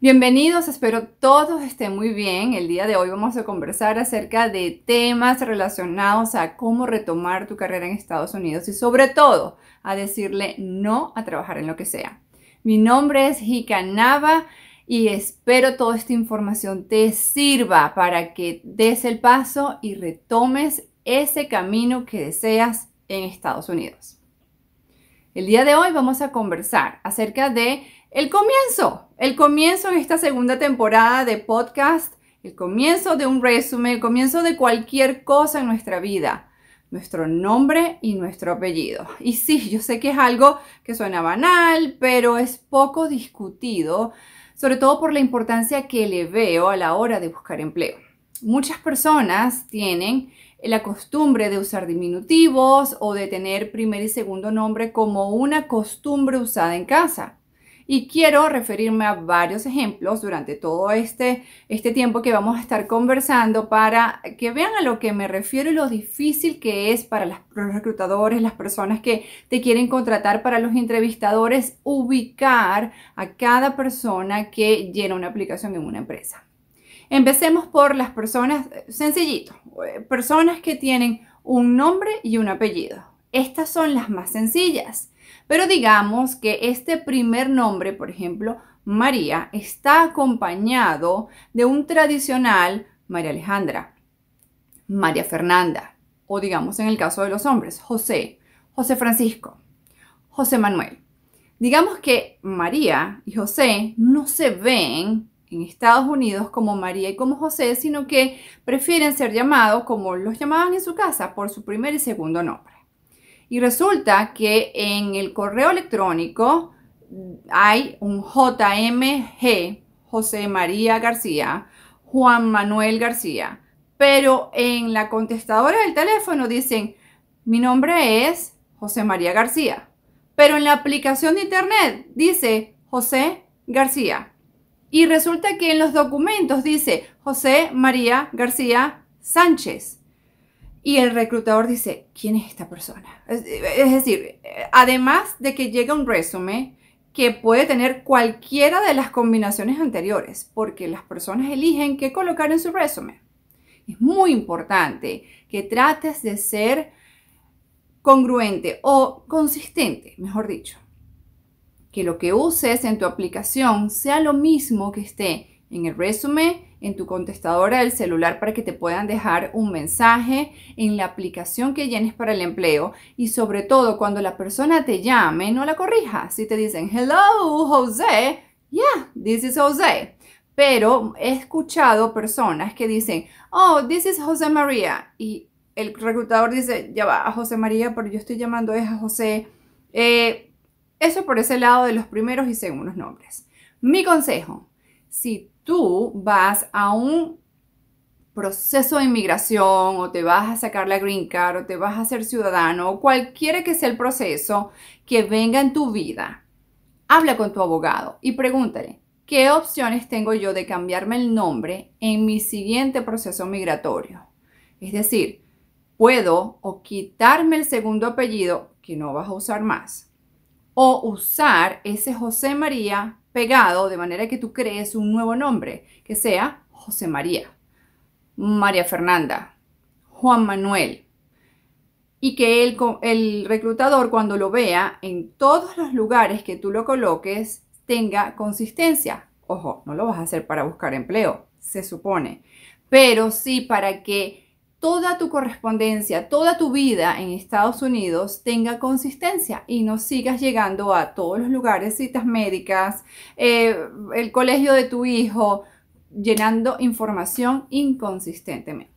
Bienvenidos, espero todos estén muy bien. El día de hoy vamos a conversar acerca de temas relacionados a cómo retomar tu carrera en Estados Unidos y sobre todo a decirle no a trabajar en lo que sea. Mi nombre es Hika Nava y espero toda esta información te sirva para que des el paso y retomes ese camino que deseas en Estados Unidos. El día de hoy vamos a conversar acerca de el comienzo, el comienzo en esta segunda temporada de podcast, el comienzo de un resumen, el comienzo de cualquier cosa en nuestra vida, nuestro nombre y nuestro apellido. Y sí, yo sé que es algo que suena banal, pero es poco discutido, sobre todo por la importancia que le veo a la hora de buscar empleo. Muchas personas tienen la costumbre de usar diminutivos o de tener primer y segundo nombre como una costumbre usada en casa. Y quiero referirme a varios ejemplos durante todo este, este tiempo que vamos a estar conversando para que vean a lo que me refiero y lo difícil que es para los reclutadores, las personas que te quieren contratar, para los entrevistadores, ubicar a cada persona que llena una aplicación en una empresa. Empecemos por las personas, sencillito, personas que tienen un nombre y un apellido. Estas son las más sencillas. Pero digamos que este primer nombre, por ejemplo, María, está acompañado de un tradicional María Alejandra, María Fernanda, o digamos en el caso de los hombres, José, José Francisco, José Manuel. Digamos que María y José no se ven en Estados Unidos como María y como José, sino que prefieren ser llamados como los llamaban en su casa por su primer y segundo nombre. Y resulta que en el correo electrónico hay un JMG, José María García, Juan Manuel García, pero en la contestadora del teléfono dicen, mi nombre es José María García, pero en la aplicación de internet dice José García. Y resulta que en los documentos dice José María García Sánchez. Y el reclutador dice, ¿quién es esta persona? Es, decir, además de que llega un resumen que puede tener cualquiera de las combinaciones anteriores, porque las personas eligen qué colocar en su resumen. Es muy importante que trates de ser congruente o consistente, mejor dicho. Que lo que uses en tu aplicación sea lo mismo que esté en el resumen en tu contestadora del celular para que te puedan dejar un mensaje en la aplicación que llenes para el empleo y sobre todo cuando la persona te llame, no la corrijas. Si te dicen, hello, José, yeah, this is José. Pero he escuchado personas que dicen, oh, this is José María. Y el reclutador dice, ya va, a José María, pero yo estoy llamando a José. Eh, eso por ese lado de los primeros y segundos nombres. Mi consejo, si tú vas a un proceso de inmigración o te vas a sacar la green card o te vas a ser ciudadano o cualquiera que sea el proceso que venga en tu vida, habla con tu abogado y pregúntale, ¿qué opciones tengo yo de cambiarme el nombre en mi siguiente proceso migratorio? Es decir, puedo o quitarme el segundo apellido que no vas a usar más o usar ese José María pegado de manera que tú crees un nuevo nombre, que sea José María, María Fernanda, Juan Manuel. Y que el, el reclutador cuando lo vea en todos los lugares que tú lo coloques tenga consistencia. Ojo, no lo vas a hacer para buscar empleo, se supone, pero sí para que toda tu correspondencia, toda tu vida en Estados Unidos tenga consistencia y no sigas llegando a todos los lugares, citas médicas, eh, el colegio de tu hijo, llenando información inconsistentemente.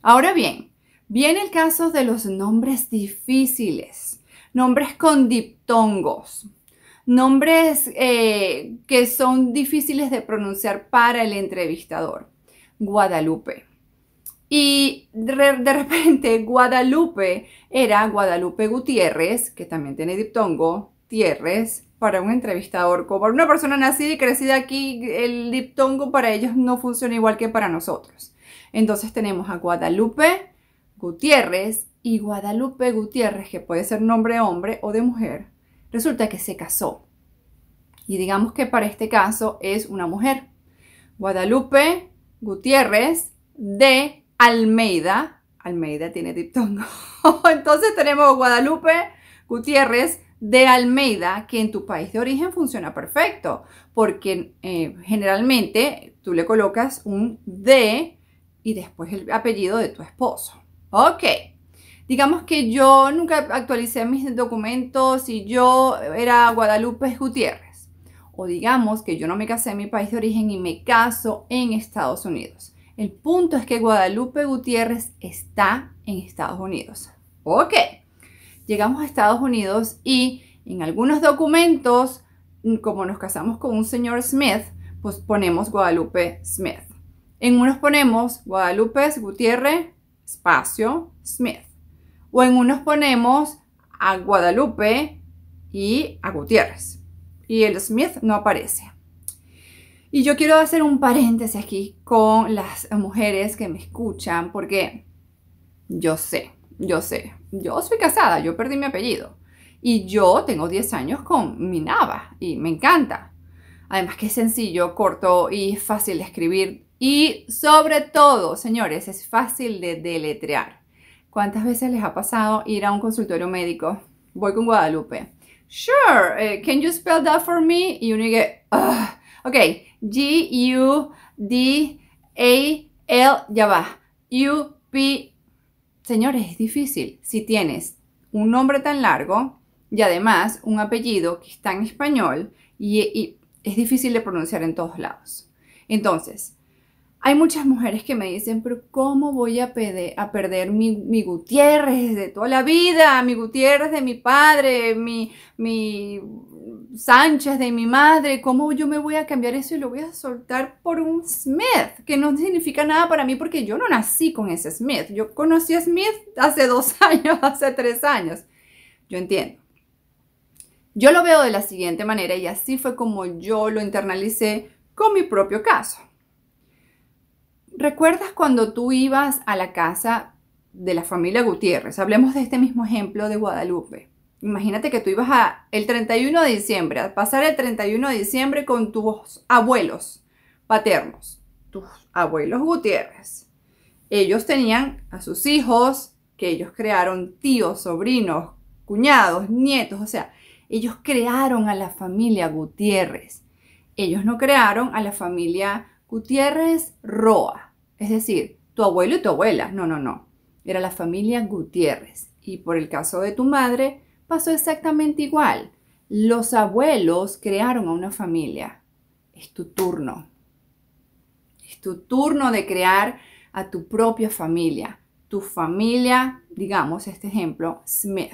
Ahora bien, viene el caso de los nombres difíciles, nombres con diptongos, nombres eh, que son difíciles de pronunciar para el entrevistador. Guadalupe. Y de, repente Guadalupe era Guadalupe Gutiérrez, que también tiene diptongo, Tierres, para un entrevistador. Como para una persona nacida y crecida aquí, el diptongo para ellos no funciona igual que para nosotros. Entonces tenemos a Guadalupe Gutiérrez y Guadalupe Gutiérrez, que puede ser nombre hombre o de mujer, resulta que se casó. Y digamos que para este caso es una mujer. Guadalupe Gutiérrez de Almeida. Almeida tiene diptongo. Entonces tenemos Guadalupe Gutiérrez de Almeida, que en tu país de origen funciona perfecto, porque eh, generalmente tú le colocas un de y después el apellido de tu esposo. Ok. Digamos que yo nunca actualicé mis documentos y yo era Guadalupe Gutiérrez. O digamos que yo no me casé en mi país de origen y me caso en Estados Unidos. El punto es que Guadalupe Gutiérrez está en Estados Unidos. Ok llegamos a Estados Unidos y en algunos documentos, mm, como nos casamos con un señor Smith, pues ponemos Guadalupe Smith. En unos ponemos Guadalupe Gutiérrez, espacio, Smith. O en unos ponemos a Guadalupe y a Gutiérrez. Y el Smith no aparece. Y yo quiero hacer un paréntesis aquí con las mujeres que me escuchan porque yo sé, yo sé, yo soy casada, yo perdí mi apellido. Y yo tengo 10 años con mi Nava y me encanta. Además que es sencillo, corto y fácil de escribir. Y sobre todo, señores, es fácil de deletrear. ¿Cuántas veces les ha pasado ir a un consultorio médico? Voy con Guadalupe. Sure, eh, can you spell that for me? Y uno dice, ok, G-U-D-A-L, ya va, U-P Señores, es difícil si tienes un nombre tan largo y además un apellido que está en español y, es difícil de pronunciar en todos lados. Entonces, hay muchas mujeres que me dicen, pero ¿cómo voy a, perder mi, mi, Gutiérrez de toda la vida? Mi Gutiérrez de mi padre, mi, mi Sánchez de mi madre, ¿cómo yo me voy a cambiar eso y lo voy a soltar por un Smith? Que no significa nada para mí porque yo no nací con ese Smith. Yo conocí a Smith hace dos años, hace tres años. Yo entiendo. Yo lo veo de la siguiente manera y así fue como yo lo internalicé con mi propio caso. ¿Recuerdas cuando tú ibas a la casa de la familia Gutiérrez? Hablemos de este mismo ejemplo de Guadalupe. Imagínate que tú ibas a el 31 de diciembre, a pasar el 31 de diciembre con tus abuelos paternos, tus abuelos Gutiérrez. Ellos tenían a sus hijos, que ellos crearon tíos, sobrinos, cuñados, nietos, o sea, ellos crearon a la familia Gutiérrez. Ellos no crearon a la familia Gutiérrez Roa, es decir, tu abuelo y tu abuela, no, no, no, era la familia Gutiérrez. Y por el caso de tu madre, pasó exactamente igual. Los abuelos crearon a una familia. Es tu turno. Es tu turno de crear a tu propia familia. Tu familia, digamos este ejemplo, Smith.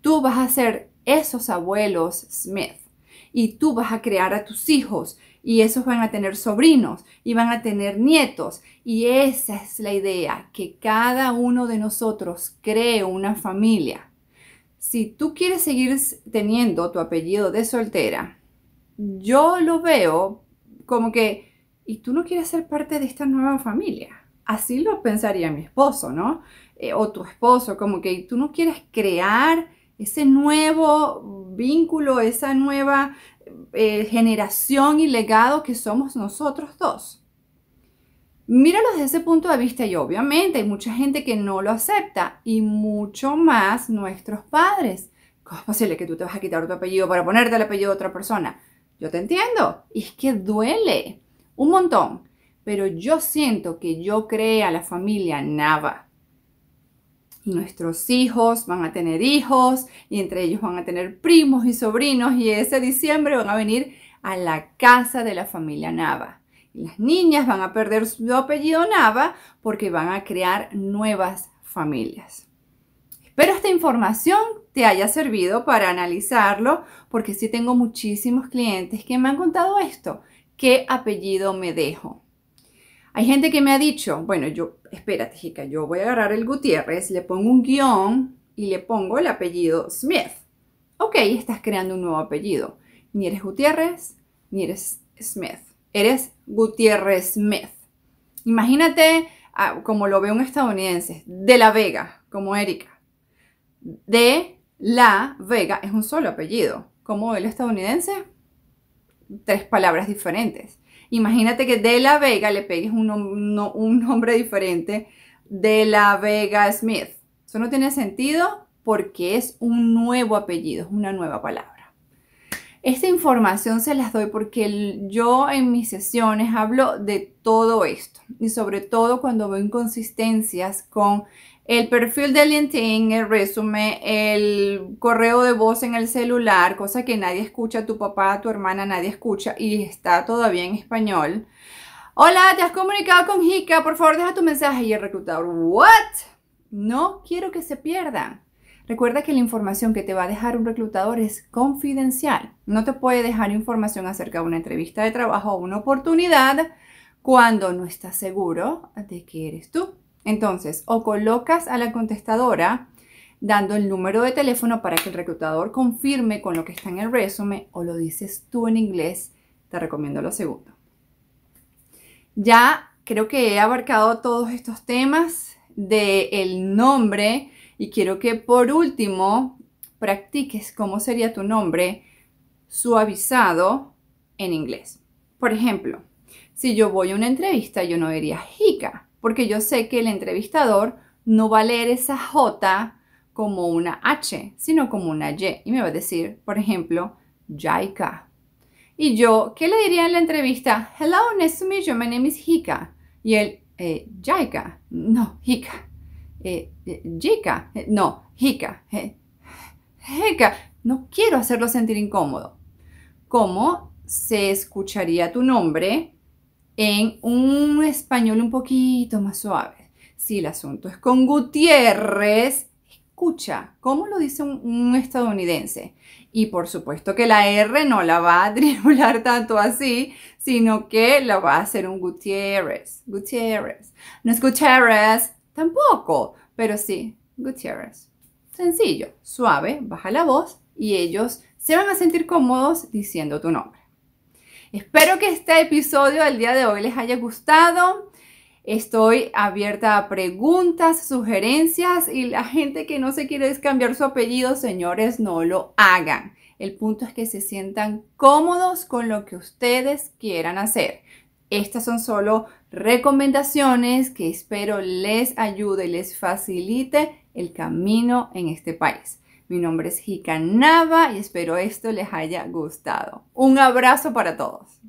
Tú vas a ser esos abuelos Smith y tú vas a crear a tus hijos y esos van a tener sobrinos y van a tener nietos. Y esa es la idea, que cada uno de nosotros cree una familia si tú quieres seguir teniendo tu apellido de soltera, yo lo veo como que, ¿y tú no quieres ser parte de esta nueva familia? Así lo pensaría mi esposo, ¿no? Eh, o tu esposo, como que tú no quieres crear ese nuevo vínculo, esa nueva eh, generación y legado que somos nosotros dos. Míralo desde ese punto de vista y obviamente hay mucha gente que no lo acepta y mucho más nuestros padres. ¿Cómo es posible que tú te vas a quitar tu apellido para ponerte el apellido de otra persona? Yo te entiendo. Es que duele un montón. Pero yo siento que yo creé a la familia Nava. Nuestros hijos van a tener hijos y entre ellos van a tener primos y sobrinos y ese diciembre van a venir a la casa de la familia Nava. Las niñas van a perder su apellido Nava porque van a crear nuevas familias. Espero esta información te haya servido para analizarlo porque sí tengo muchísimos clientes que me han contado esto. ¿Qué apellido me dejo? Hay gente que me ha dicho, bueno, yo, espérate, chica, yo voy a agarrar el Gutiérrez, le pongo un guion y le pongo el apellido Smith. Ok, estás creando un nuevo apellido. Ni eres Gutiérrez, ni eres Smith eres Gutiérrez Smith. Imagínate ah, como lo ve un estadounidense, de la Vega, como Erika. De la Vega es un solo apellido. ¿Cómo el estadounidense? tres palabras diferentes. Imagínate que de la Vega le pegues un, nombre diferente de la Vega Smith. Eso no tiene sentido porque es un nuevo apellido, es una nueva palabra. Esta información se las doy porque yo en mis sesiones hablo de todo esto y sobre todo cuando veo inconsistencias con el perfil de LinkedIn, el resumen, el correo de voz en el celular, cosa que nadie escucha, tu papá, tu hermana, nadie escucha y está todavía en español. Hola, te has comunicado con Jika, por favor deja tu mensaje y el reclutador, ¿what? No quiero que se pierdan. Recuerda que la información que te va a dejar un reclutador es confidencial. No te puede dejar información acerca de una entrevista de trabajo o una oportunidad cuando no estás seguro de que eres tú. Entonces, o colocas a la contestadora dando el número de teléfono para que el reclutador confirme con lo que está en el resumen o lo dices tú en inglés. Te recomiendo lo segundo. Ya creo que he abarcado todos estos temas del el nombre y quiero que por último practiques cómo sería tu nombre suavizado en inglés. Por ejemplo, si yo voy a una entrevista, yo no diría Hika, porque yo sé que el entrevistador no va a leer esa J como una H, sino como una Y. Y me va a decir, por ejemplo, Jaika. Y yo, ¿qué le diría en la entrevista? Hello, nice to meet you, my name is Hika. Y él, eh, Jaika. No, Hika eh, Jika, eh, no, Hika, eh, no quiero hacerlo sentir incómodo. ¿Cómo se escucharía tu nombre en un español un poquito más suave? Si el asunto es con Gutiérrez, escucha, ¿cómo lo dice un, estadounidense? Y por supuesto que la R no la va a tribular tanto así, sino que la va a hacer un Gutiérrez. Gutiérrez. No es Gutiérrez, Tampoco, pero sí, Gutiérrez. Sencillo, suave, baja la voz y ellos se van a sentir cómodos diciendo tu nombre. Espero que este episodio del día de hoy les haya gustado. Estoy abierta a preguntas, sugerencias y la gente que no se quiere cambiar su apellido, señores, no lo hagan. El punto es que se sientan cómodos con lo que ustedes quieran hacer. Estas son solo recomendaciones que espero les ayude y les facilite el camino en este país. Mi nombre es Jika Nava y espero esto les haya gustado. Un abrazo para todos.